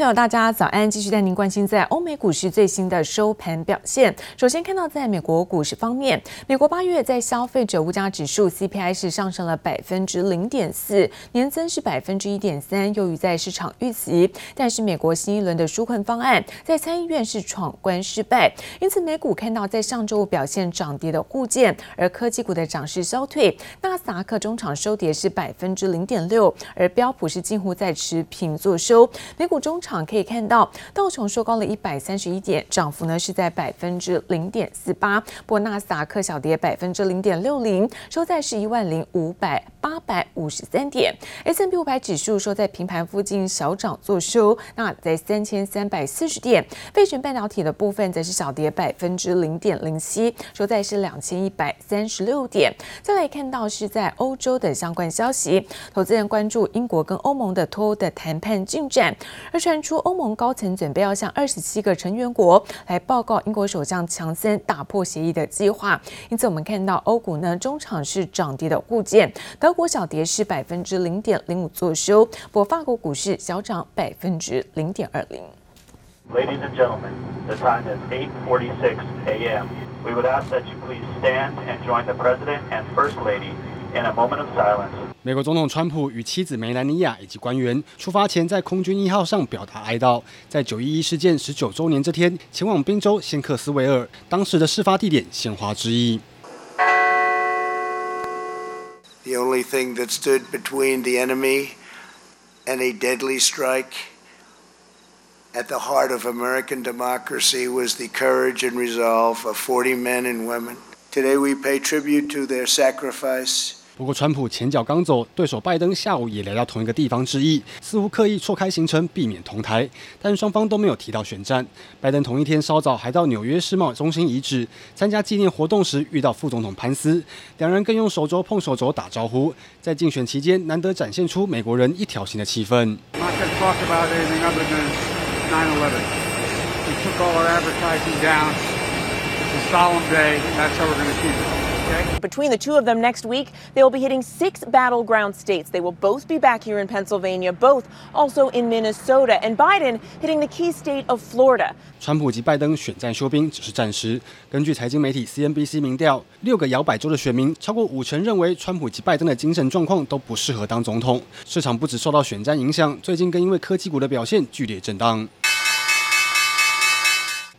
朋友，大家早安！继续带您关心在欧美股市最新的收盘表现。首先看到，在美国股市方面，美国八月在消费者物价指数 CPI 是上升了百分之零点四，年增是百分之一点三，优于在市场预期。但是，美国新一轮的纾困方案在参议院是闯关失败，因此美股看到在上周五表现涨跌的互见，而科技股的涨势消退。纳斯达克中场收跌是百分之零点六，而标普是近乎在持平作收。美股中场场可以看到，道琼收高了一百三十一点，涨幅呢是在百分之零点四八。不过纳斯达克小跌百分之零点六零，收在是一万零五百八百五十三点。S&P 五百指数收在平盘附近小涨作收，那在三千三百四十点。费城半导体的部分则是小跌百分之零点零七，收在是两千一百三十六点。再来看到是在欧洲的相关消息，投资人关注英国跟欧盟的脱欧的谈判进展。而传出欧盟高层准备要向二十七个成员国来报告英国首相强森打破协议的计划，因此我们看到欧股呢中场是涨跌的互见，德国小跌是百分之零点零五作收，不过法国股市小涨百分之零点二零。Ladies and gentlemen, the time is 8:46 a.m. We would ask that you please stand and join the President and First Lady in a moment of silence. 美国总统川普与妻子梅兰妮亚以及官员出发前，在空军一号上表达哀悼。在九一一事件十九周年这天，前往宾州仙克斯维尔，当时的事发地点鲜花致意。The only thing that stood between the enemy and a deadly strike at the heart of American democracy was the courage and resolve of 40 men and women. Today we pay tribute to their sacrifice. 不过，川普前脚刚走，对手拜登下午也来到同一个地方致意，似乎刻意错开行程，避免同台。但双方都没有提到选战。拜登同一天稍早还到纽约世贸中心遗址参加纪念活动时，遇到副总统潘斯，两人更用手肘碰手肘打招呼。在竞选期间，难得展现出美国人一条心的气氛。Between the two of them next week, they will be hitting six battleground states. They will both be back here in Pennsylvania, both also in Minnesota, and Biden hitting the key state of Florida. 川普及拜登选战休兵只是暂时。根据财经媒体 CNBC 民调，六个摇摆州的选民超过五成认为川普及拜登的精神状况都不适合当总统。市场不止受到选战影响，最近更因为科技股的表现剧烈震荡。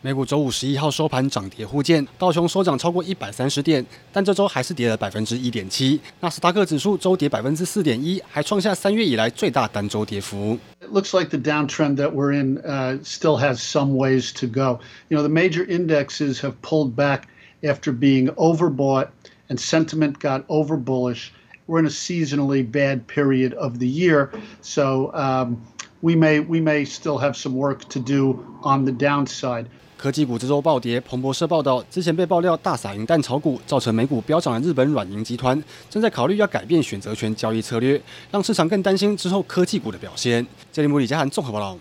美股周五十一号收盘涨跌互见，道琼收涨超过一百三十点，但这周还是跌了百分之一点七。纳斯达克指数周跌百分之四点一，还创下三月以来最大单周跌幅。It looks like the downtrend that we're in uh, still has some ways to go. You know, the major indexes have pulled back after being overbought and sentiment got over bullish. We're in a seasonally bad period of the year, so um, we may we may still have some work to do on the downside. 科技股这周暴跌。彭博社报道，之前被爆料大撒银弹炒股，造成美股飙涨的日本软银集团，正在考虑要改变选择权交易策略，让市场更担心之后科技股的表现。这里是李佳涵综合报道。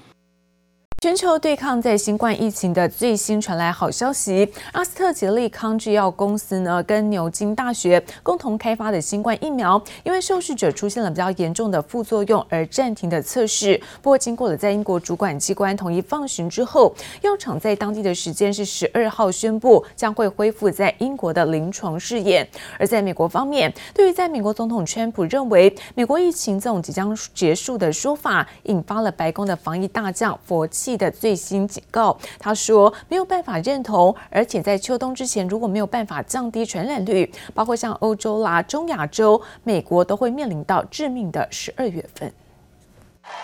全球对抗在新冠疫情的最新传来好消息，阿斯特捷利康制药公司呢跟牛津大学共同开发的新冠疫苗，因为受试者出现了比较严重的副作用而暂停的测试。不过经过了在英国主管机关同意放行之后，药厂在当地的时间是十二号宣布将会恢复在英国的临床试验。而在美国方面，对于在美国总统川普认为美国疫情这种即将结束的说法，引发了白宫的防疫大将佛奇的最新警告，他说没有办法认同，而且在秋冬之前，如果没有办法降低传染率，包括像欧洲啦、中亚洲、美国都会面临到致命的十二月份。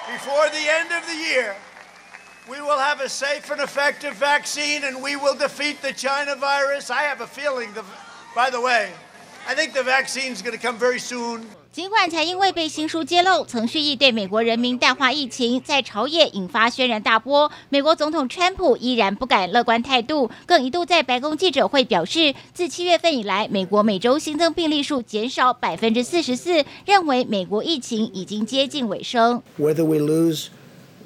Before the end of the year, we will have a safe and effective vaccine, and we will defeat the China virus. I have a feeling, the, by the way, I think the vaccine is going to come very soon. 尽管才因为被新书揭露曾蓄意对美国人民淡化疫情，在朝野引发轩然大波，美国总统川普依然不敢乐观态度，更一度在白宫记者会表示，自七月份以来，美国每周新增病例数减少百分之四十四，认为美国疫情已经接近尾声。Whether we lose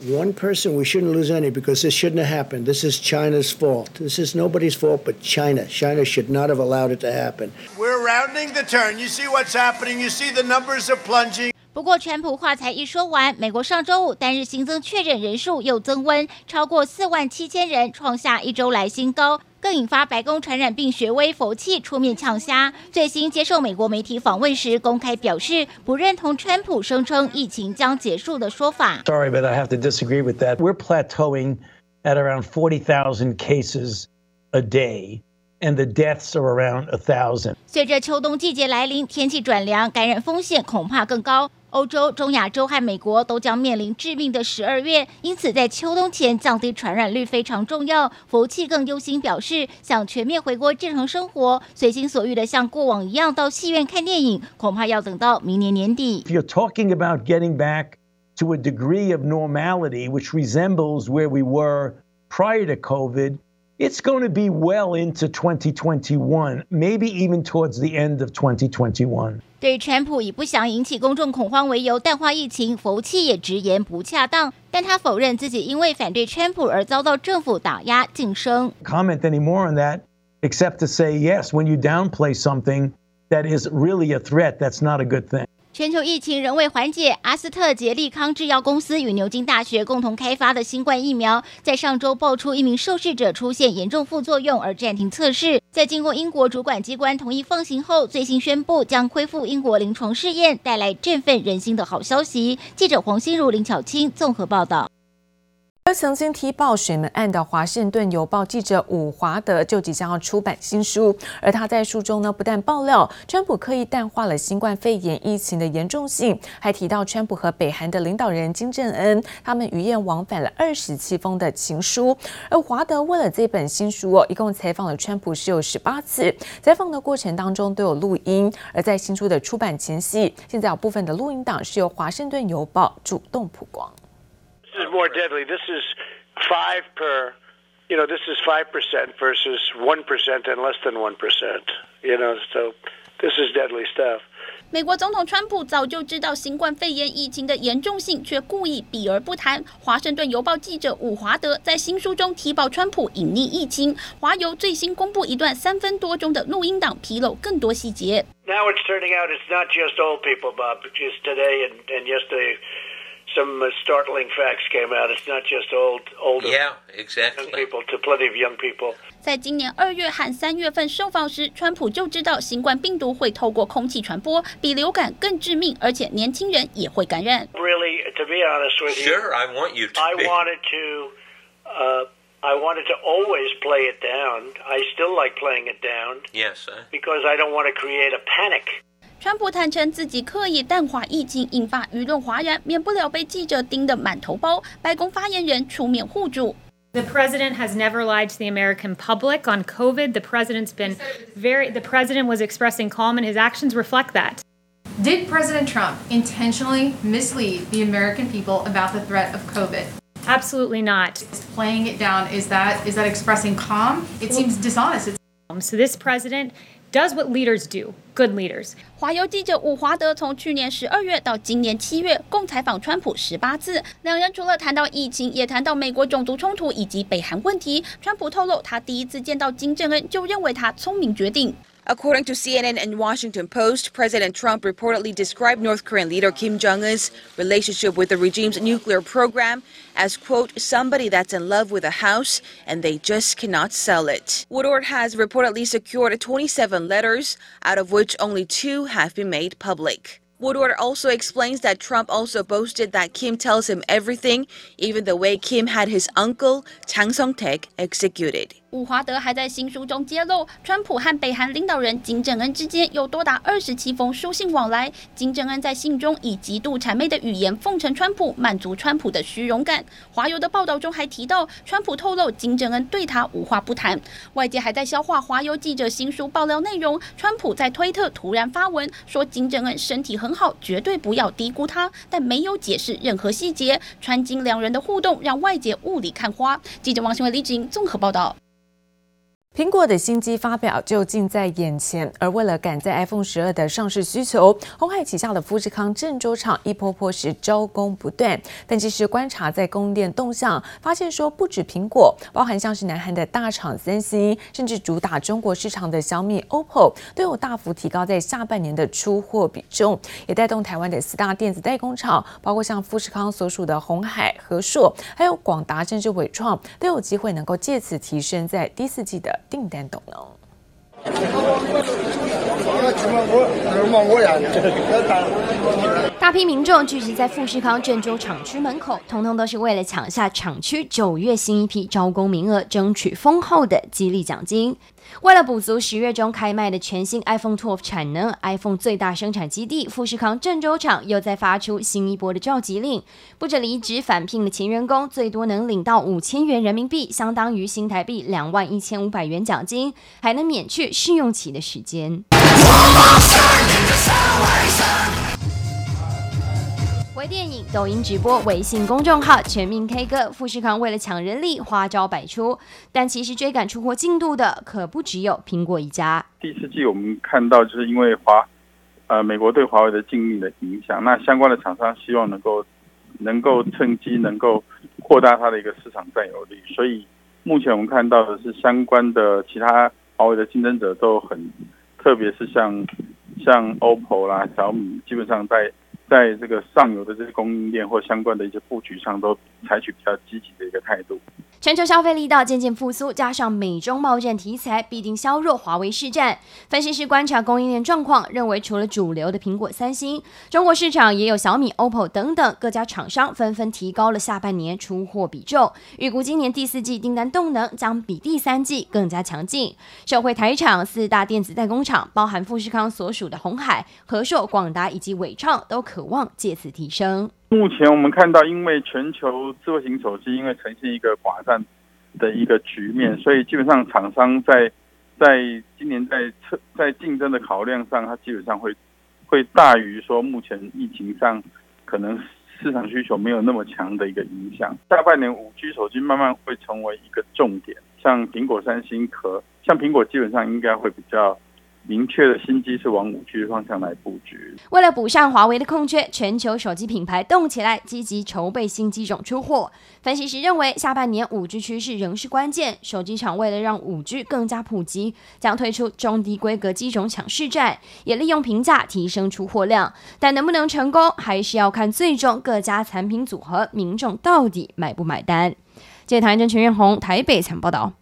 one person, we shouldn't lose any because this shouldn't have happened. This is China's fault. This is nobody's fault but China. China should not have allowed it to happen. We're rounding the turn. You see what's happening. You see the numbers are plunging. 不过，川普话才一说完，美国上周五单日新增确诊人数又增温，超过四万七千人，创下一周来新高， 更引发白宫传染病学威佛气出面呛虾。最新接受美国媒体访问时，公开表示不认同川普声称疫情将结束的说法。Sorry, but I have to disagree with that. We're plateauing at around forty thousand cases a day. And the deaths are around a thousand. 随着秋冬季节来临，天气转凉，感染风险恐怕更高。欧洲、中亚洲和美国都将面临致命的十二月，因此在秋冬前降低传染率非常重要。佛奇更忧心表示，想全面回归正常生活，随心所欲的像过往一样到戏院看电影，恐怕要等到明年年底。If you're talking about getting back to a degree of normality which resembles where we were prior to COVID. It's going to be well into 2021, maybe even towards the end of 2021. 对川普以不想引起公众恐慌为由淡化疫情，佛奇也直言不恰当，但他否认自己因为反对川普而遭到政府打压晋升。Comment anymore on that, except to say yes, when you downplay something that is really a threat, that's not a good thing. 全球疫情仍未缓解，阿斯特杰利康制药公司与牛津大学共同开发的新冠疫苗，在上周爆出一名受试者出现严重副作用而暂停测试。在经过英国主管机关同意放行后，最新宣布将恢复英国临床试验，带来振奋人心的好消息。记者黄心如、林巧清综合报道。而曾经踢爆水门案的《华盛顿邮报》记者伍华德就即将要出版新书，而他在书中呢，不但爆料川普刻意淡化了新冠肺炎疫情的严重性，还提到川普和北韩的领导人金正恩他们余雁往返了二十七封的情书。而华德为了这本新书哦，一共采访了川普是有十八次，采访的过程当中都有录音。而在新书的出版前夕，现在有部分的录音档是由《华盛顿邮报》主动曝光。This is more deadly. This is five per, you know, this is five percent versus one percent and less than one percent. You know, so this is deadly stuff. 美国总统川普早就知道新冠肺炎疫情的严重性，却故意避而不谈。华盛顿邮报记者伍华德在新书中踢爆川普隐匿疫情。华邮最新公布一段三分多钟的录音档，披露更多细节。Now it's turning out it's not just old people, Bob. Just today and and yesterday. Some startling facts came out. It's not just old, older yeah, exactly. young people, to plenty of young people. 在今年二月和三月份受访时，川普就知道新冠病毒会透过空气传播，比流感更致命，而且年轻人也会感染。Really, to be honest with you, sure, I want you to. I wanted to, uh, I wanted to always play it down. I still like playing it down. Yes, because I don't want to create a panic. 川普坦承自己刻意淡化疫情，引发舆论哗然，免不了被记者盯得满头包。白宫发言人出面护主。The president has never lied to the American public on COVID. The president's been very, the president was expressing calm and his actions reflect that. Did President Trump intentionally mislead the American people about the threat of COVID? Absolutely not. Playing it down, is that, is that expressing calm? It seems dishonest. It's so this president does what leaders do. Good leaders. 华邮记者伍华德从去年十二月到今年七月，共采访川普十八次。两人除了谈到疫情，也谈到美国种族冲突以及北韩问题。川普透露，他第一次见到金正恩就认为他聪明绝顶。According to CNN and Washington Post, President Trump reportedly described North Korean leader Kim Jong-un's relationship with the regime's nuclear program as, quote, somebody that's in love with a house and they just cannot sell it. Woodward has reportedly secured 27 letters, out of which only two have been made public. Woodward also explains that Trump also boasted that Kim tells him everything, even the way Kim had his uncle, Chang Song-taek, executed. 伍华德还在新书中揭露，川普和北韩领导人金正恩之间有多达二十七封书信往来。金正恩在信中以极度谄媚的语言奉承川普，满足川普的虚荣感。华邮的报道中还提到，川普透露金正恩对他无话不谈。外界还在消化华邮记者新书爆料内容。川普在推特突然发文说金正恩身体很好，绝对不要低估他，但没有解释任何细节。川金两人的互动让外界雾里看花。记者王新伟、李志英综合报道。苹果的新机发表就近在眼前，而为了赶在 iPhone 十二的上市需求，鸿海旗下的富士康郑州厂一波波是招工不断。但其实观察在供应链动向，发现说不止苹果，包含像是南韩的大厂三星，甚至主打中国市场的小米、OPPO 都有大幅提高在下半年的出货比重，也带动台湾的四大电子代工厂，包括像富士康所属的鸿海、和硕，还有广达甚至伟创，都有机会能够借此提升在第四季的。订单动能。大批民众聚集在富士康郑州厂区门口，通通都是为了抢下厂区九月新一批招工名额，争取丰厚的激励奖金。为了补足十月中开卖的全新 iPhone 12产能，iPhone 最大生产基地富士康郑州厂又在发出新一波的召集令，不止离职返聘的前员工最多能领到五千元人民币，相当于新台币两万一千五百元奖金，还能免去试用期的时间。微电影、抖音直播、微信公众号全民 K 歌，富士康为了抢人力，花招百出。但其实追赶出货进度的可不只有苹果一家。第四季我们看到，就是因为华呃美国对华为的禁令的影响，那相关的厂商希望能够能够趁机能够扩大它的一个市场占有率，所以目前我们看到的是相关的其他华为的竞争者都很，特别是像像 OPPO 啦、小米，基本上在。在这个上游的这些供应链或相关的一些布局上，都采取比较积极的一个态度。全球消费力道渐渐复苏，加上美中贸战题材，必定削弱华为市占。分析师观察供应链状况，认为除了主流的苹果、三星，中国市场也有小米、OPPO 等等各家厂商纷纷提高了下半年出货比重，预估今年第四季订单动能将比第三季更加强劲。社会台厂四大电子代工厂，包含富士康所属的鸿海、和硕、广达以及伟创，都可。渴望借此提升。目前我们看到，因为全球智慧型手机因为呈现一个寡占的一个局面，所以基本上厂商在在今年在测在竞争的考量上，它基本上会会大于说目前疫情上可能市场需求没有那么强的一个影响。下半年五 G 手机慢慢会成为一个重点，像苹果、三星可像苹果基本上应该会比较。明确的新机是往五 G 方向来布局。为了补上华为的空缺，全球手机品牌动起来，积极筹备新机种出货。分析师认为，下半年五 G 趋势仍是关键。手机厂为了让五 G 更加普及，将推出中低规格机种抢市占，也利用平价提升出货量。但能不能成功，还是要看最终各家产品组合，民众到底买不买单。记者唐真、陈彦宏台北采报道。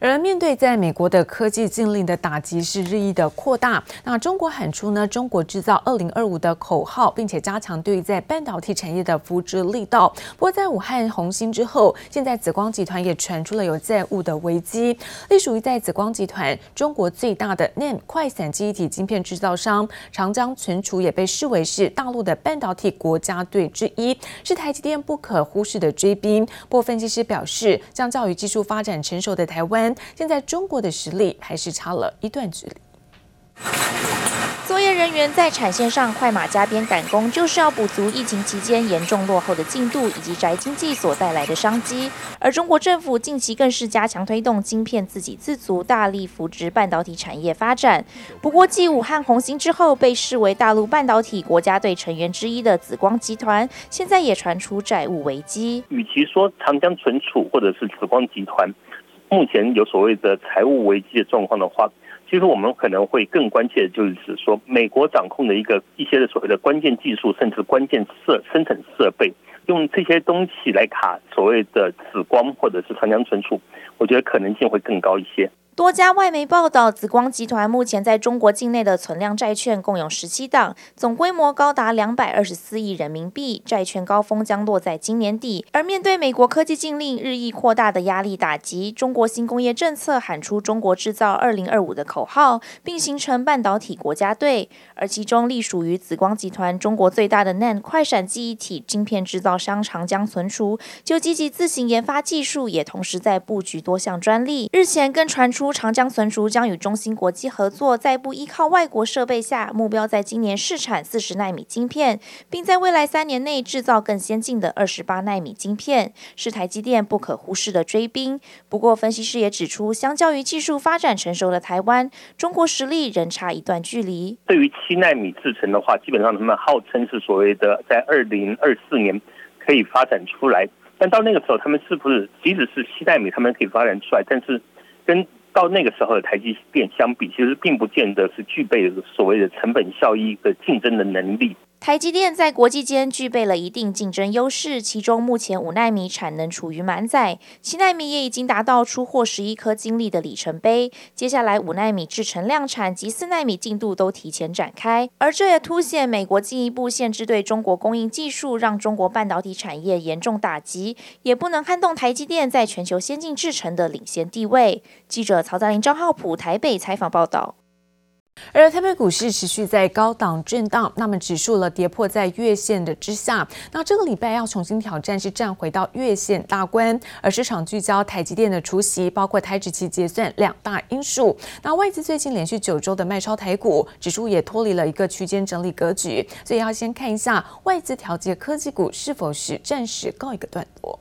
而面对在美国的科技禁令的打击是日益的扩大，那中国喊出呢“中国制造二零二五”的口号，并且加强对于在半导体产业的扶持力道。不过在武汉红星之后，现在紫光集团也传出了有债务的危机。隶属于在紫光集团中国最大的 NAND 快闪记忆体晶片制造商长江存储也被视为是大陆的半导体国家队之一，是台积电不可忽视的追兵。不过分析师表示，相较于技术发展成熟的台湾。现在中国的实力还是差了一段距离。作业人员在产线上快马加鞭赶工，就是要补足疫情期间严重落后的进度，以及宅经济所带来的商机。而中国政府近期更是加强推动晶片自给自足，大力扶植半导体产业发展。不过，继武汉红星之后，被视为大陆半导体国家队成员之一的紫光集团，现在也传出债务危机。与其说长江存储或者是紫光集团。目前有所谓的财务危机的状况的话，其实我们可能会更关切的就是说，美国掌控的一个一些的所谓的关键技术，甚至关键设生产设备，用这些东西来卡所谓的紫光或者是长江存储，我觉得可能性会更高一些。多家外媒报道，紫光集团目前在中国境内的存量债券共有十七档，总规模高达两百二十四亿人民币。债券高峰将落在今年底。而面对美国科技禁令日益扩大的压力打击，中国新工业政策喊出“中国制造二零二五”的口号，并形成半导体国家队。而其中隶属于紫光集团中国最大的 NAND 快闪记忆体晶片制造商长江存储，就积极自行研发技术，也同时在布局多项专利。日前更传出。长江存储将与中芯国际合作，在不依靠外国设备下，目标在今年试产四十纳米晶片，并在未来三年内制造更先进的二十八纳米晶片，是台积电不可忽视的追兵。不过，分析师也指出，相较于技术发展成熟的台湾，中国实力仍差一段距离。对于七纳米制程的话，基本上他们号称是所谓的在二零二四年可以发展出来。但到那个时候，他们是不是即使是七纳米，他们可以发展出来？但是跟到那个时候的台积电相比，其实并不见得是具备所谓的成本效益的竞争的能力。台积电在国际间具备了一定竞争优势，其中目前五纳米产能处于满载，七纳米也已经达到出货十一颗晶粒的里程碑。接下来五纳米制程量产及四纳米进度都提前展开，而这也凸显美国进一步限制对中国供应技术，让中国半导体产业严重打击，也不能撼动台积电在全球先进制程的领先地位。记者曹在林、张浩普台北采访报道。而台北股市持续在高档震荡，那么指数了跌破在月线的之下，那这个礼拜要重新挑战是站回到月线大关，而市场聚焦台积电的除息，包括台指期结算两大因素。那外资最近连续九周的卖超台股，指数也脱离了一个区间整理格局，所以要先看一下外资调节科技股是否是暂时告一个段落。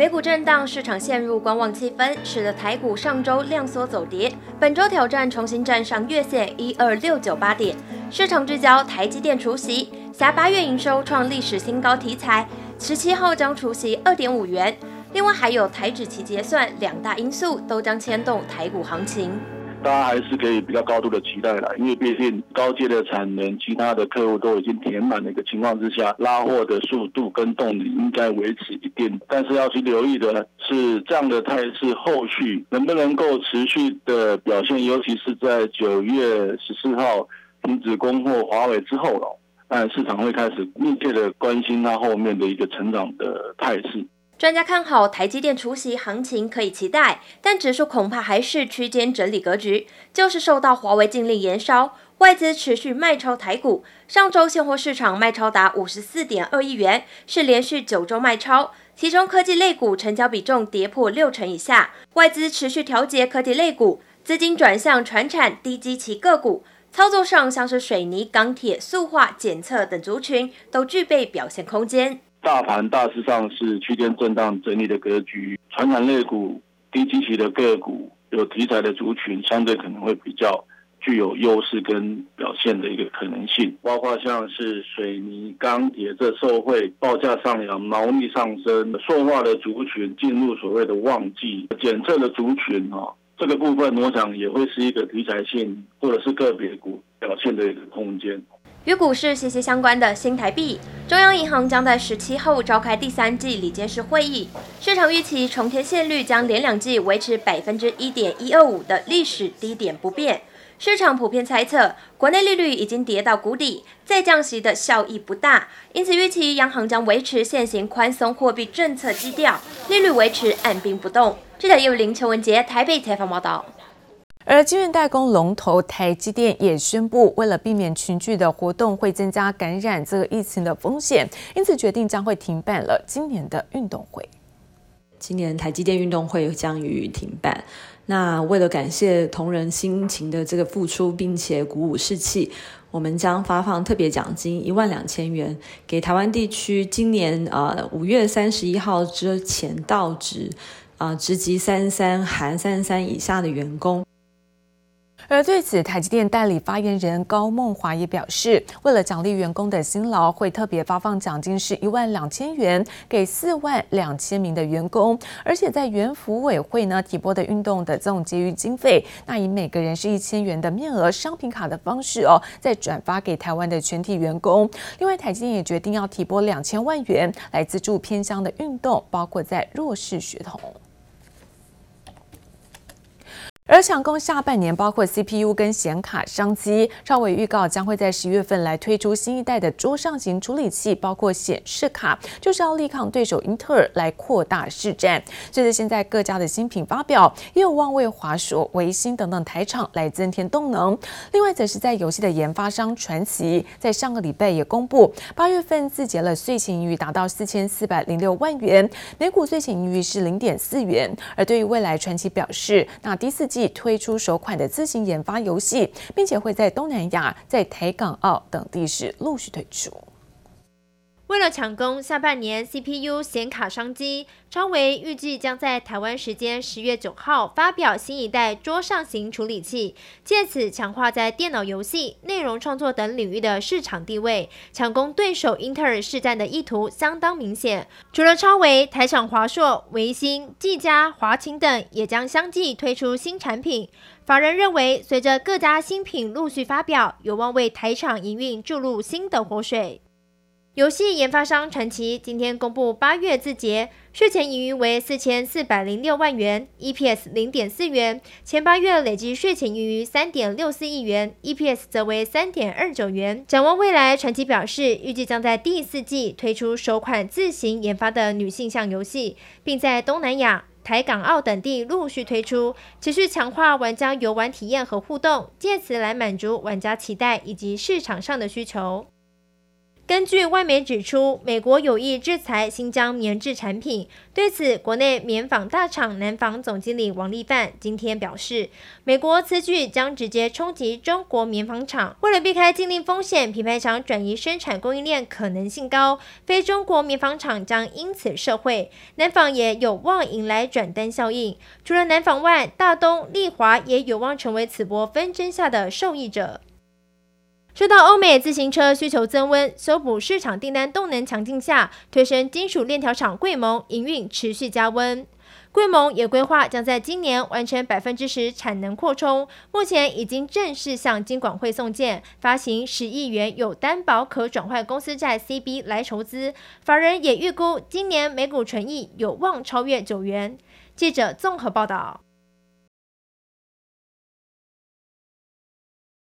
美股震荡，市场陷入观望气氛，使得台股上周量缩走跌，本周挑战重新站上月线一二六九八点。市场聚焦台积电除息，辖八月营收创历史新高题材，十七号将除息二点五元。另外还有台指期结算两大因素，都将牵动台股行情。大家还是可以比较高度的期待啦，因为毕竟高阶的产能，其他的客户都已经填满的一个情况之下，拉货的速度跟动力应该维持一定。但是要去留意的是，这样的态势后续能不能够持续的表现，尤其是在九月十四号停止供货华为之后了，那市场会开始密切的关心它后面的一个成长的态势。专家看好台积电除夕行情可以期待，但指数恐怕还是区间整理格局，就是受到华为禁令延烧，外资持续卖超台股。上周现货市场卖超达五十四点二亿元，是连续九周卖超，其中科技类股成交比重跌破六成以下，外资持续调节科技类股，资金转向传产低基期个股，操作上像是水泥、钢铁、塑化、检测等族群都具备表现空间。大盘大致上是区间震荡整理的格局，传产类股、低基期的个股、有题材的族群，相对可能会比较具有优势跟表现的一个可能性，包括像是水泥、钢铁这受惠报价上扬、毛利上升、塑化的族群进入所谓的旺季，检测的族群哈，这个部分我想也会是一个题材性或者是个别股表现的一个空间。与股市息息相关的新台币，中央银行将在十七号召开第三季理监事会议，市场预期重填现率将连两季维持百分之一点一二五的历史低点不变。市场普遍猜测，国内利率已经跌到谷底，再降息的效益不大，因此预期央行将维持现行宽松货币政策基调，利率维持按兵不动。记者叶林、陈文杰台北采访报道。而晶圆代工龙头台积电也宣布，为了避免群聚的活动会增加感染这个疫情的风险，因此决定将会停办了今年的运动会。今年台积电运动会将予停办。那为了感谢同仁辛勤的这个付出，并且鼓舞士气，我们将发放特别奖金一万两千元给台湾地区今年呃五月三十一号之前到职啊职级三十三含三十三以下的员工。而对此，台积电代理发言人高梦华也表示，为了奖励员工的辛劳，会特别发放奖金是一万两千元给四万两千名的员工，而且在原服委会呢提拨的运动的这种结余经费，那以每个人是一千元的面额商品卡的方式哦，再转发给台湾的全体员工。另外，台积电也决定要提拨两千万元来资助偏乡的运动，包括在弱势学童。而抢攻下半年包括 CPU 跟显卡商机，超伟预告将会在十月份来推出新一代的桌上型处理器，包括显示卡，就是要力抗对手英特尔来扩大市占。随着现在各家的新品发表，也有望为华硕、微星等等台厂来增添动能。另外，则是在游戏的研发商传奇，在上个礼拜也公布，八月份自结了税前盈余达到四千四百零六万元，每股税前盈余是零点四元。而对于未来，传奇表示，那第四季。推出首款的自行研发游戏，并且会在东南亚、在台港澳等地市陆续推出。为了抢攻下半年 CPU 显卡商机，超维预计将在台湾时间十月九号发表新一代桌上型处理器，借此强化在电脑游戏、内容创作等领域的市场地位，抢攻对手英特尔市占的意图相当明显。除了超维，台厂华硕、微星、技嘉、华擎等也将相继推出新产品。法人认为，随着各家新品陆续发表，有望为台厂营运注入新的活水。游戏研发商传奇今天公布八月自结，税前盈余为四千四百零六万元，EPS 零点四元。前八月累计税前盈余三点六四亿元，EPS 则为三点二九元。展望未来，传奇表示，预计将在第四季推出首款自行研发的女性向游戏，并在东南亚、台港澳等地陆续推出，持续强化玩家游玩体验和互动，借此来满足玩家期待以及市场上的需求。根据外媒指出，美国有意制裁新疆棉制产品。对此，国内棉纺大厂南纺总经理王立范今天表示，美国此举将直接冲击中国棉纺厂。为了避开禁令风险，品牌厂转移生产供应链可能性高，非中国棉纺厂将因此受惠。南纺也有望迎来转单效应。除了南纺外，大东、丽华也有望成为此波纷争下的受益者。受到欧美自行车需求增温、修补市场订单动能强劲下，推升金属链条厂贵盟营运持续加温。贵盟也规划将在今年完成百分之十产能扩充，目前已经正式向金管会送件，发行十亿元有担保可转换公司债 CB 来筹资。法人也预估今年每股纯益有望超越九元。记者综合报道。